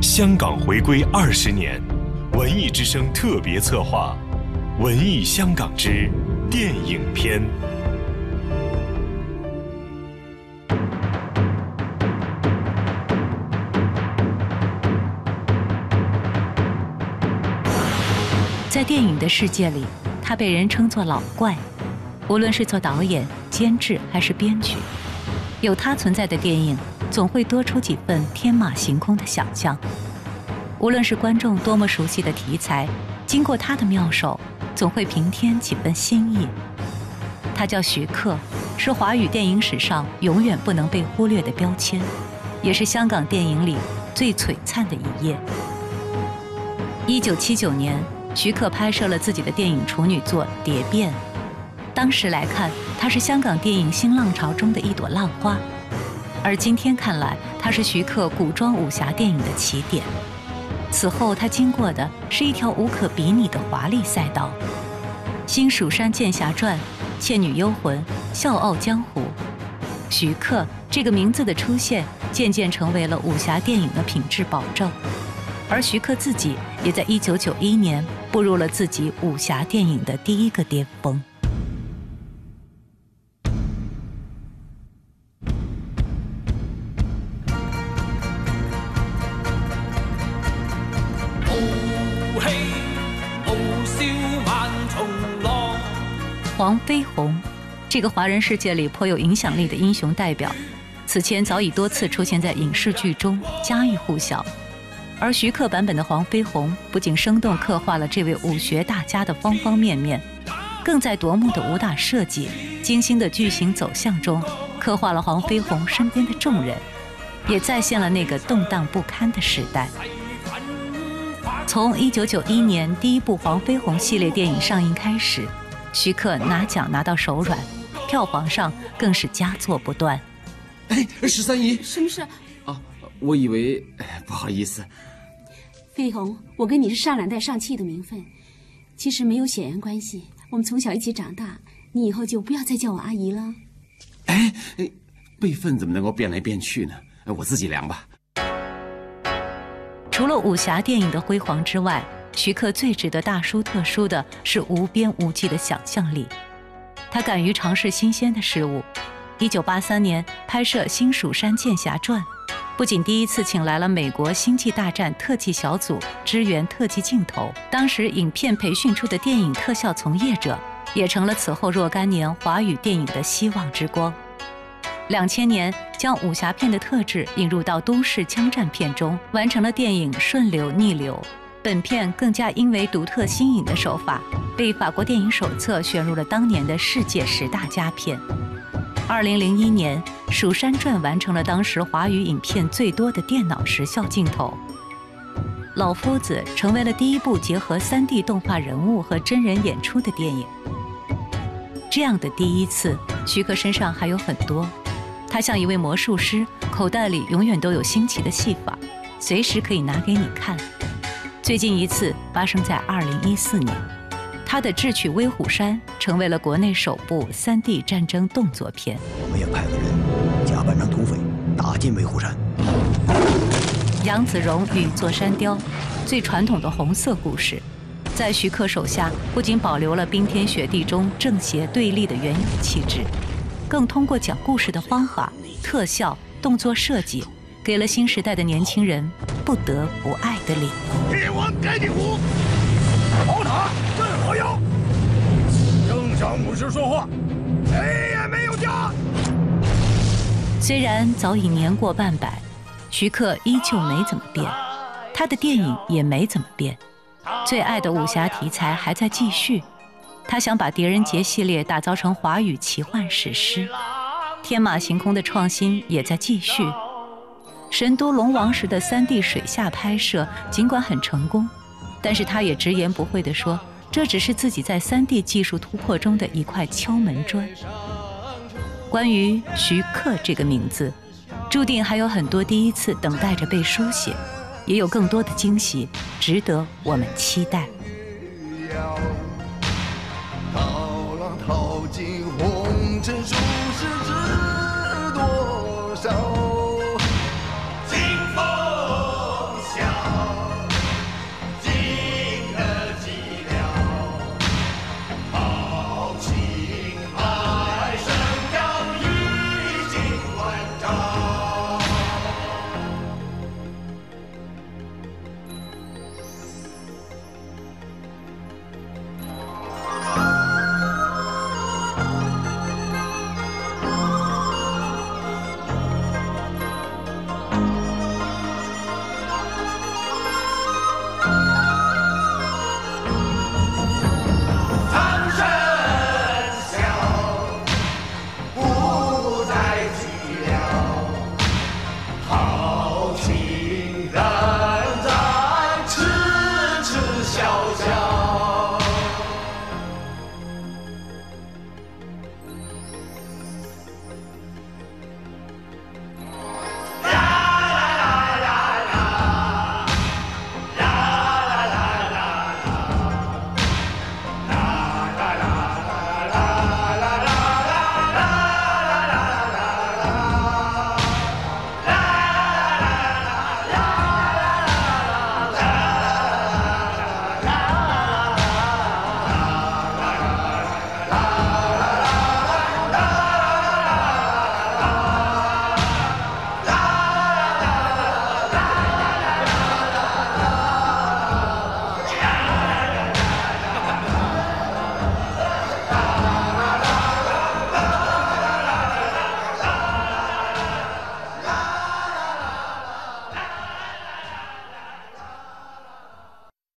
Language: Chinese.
香港回归二十年，文艺之声特别策划《文艺香港之电影篇》。在电影的世界里，他被人称作老怪。无论是做导演、监制还是编剧，有他存在的电影，总会多出几分天马行空的想象。无论是观众多么熟悉的题材，经过他的妙手，总会平添几分新意。他叫徐克，是华语电影史上永远不能被忽略的标签，也是香港电影里最璀璨的一页。一九七九年，徐克拍摄了自己的电影处女作《蝶变》。当时来看，它是香港电影新浪潮中的一朵浪花；而今天看来，它是徐克古装武侠电影的起点。此后，他经过的是一条无可比拟的华丽赛道，《新蜀山剑侠传》《倩女幽魂》《笑傲江湖》，徐克这个名字的出现，渐渐成为了武侠电影的品质保证。而徐克自己，也在1991年步入了自己武侠电影的第一个巅峰。黄飞鸿，这个华人世界里颇有影响力的英雄代表，此前早已多次出现在影视剧中，家喻户晓。而徐克版本的黄飞鸿，不仅生动刻画了这位武学大家的方方面面，更在夺目的武打设计、精心的剧情走向中，刻画了黄飞鸿身边的众人，也再现了那个动荡不堪的时代。从1991年第一部黄飞鸿系列电影上映开始。徐克拿奖拿到手软，票房上更是佳作不断。哎，十三姨，什么事？啊，我以为，不好意思。飞鸿，我跟你是上两代上气的名分，其实没有血缘关系。我们从小一起长大，你以后就不要再叫我阿姨了。哎，辈分怎么能够变来变去呢？我自己量吧。除了武侠电影的辉煌之外。徐克最值得大书特书的是无边无际的想象力，他敢于尝试新鲜的事物。一九八三年拍摄《新蜀山剑侠传》，不仅第一次请来了美国《星际大战》特技小组支援特技镜头，当时影片培训出的电影特效从业者，也成了此后若干年华语电影的希望之光。两千年将武侠片的特质引入到都市枪战片中，完成了电影《顺流逆流》。本片更加因为独特新颖的手法，被法国电影手册选入了当年的世界十大佳片。二零零一年，《蜀山传》完成了当时华语影片最多的电脑实效镜头，《老夫子》成为了第一部结合 3D 动画人物和真人演出的电影。这样的第一次，徐克身上还有很多。他像一位魔术师，口袋里永远都有新奇的戏法，随时可以拿给你看。最近一次发生在二零一四年，他的《智取威虎山》成为了国内首部三 D 战争动作片。我们也派个人假扮成土匪，打进威虎山。杨子荣与座山雕，最传统的红色故事，在徐克手下不仅保留了冰天雪地中正邪对立的原有气质，更通过讲故事的方法、特效、动作设计。给了新时代的年轻人不得不爱的理由。一碗盖地虎，宝塔镇河妖，正向武士说话，谁也没有家。虽然早已年过半百，徐克依旧没怎么变，他的电影也没怎么变，最爱的武侠题材还在继续。他想把《狄仁杰》系列打造成华语奇幻史诗，天马行空的创新也在继续。神都龙王时的 3D 水下拍摄尽管很成功，但是他也直言不讳地说，这只是自己在 3D 技术突破中的一块敲门砖。关于徐克这个名字，注定还有很多第一次等待着被书写，也有更多的惊喜值得我们期待。是数十知多少。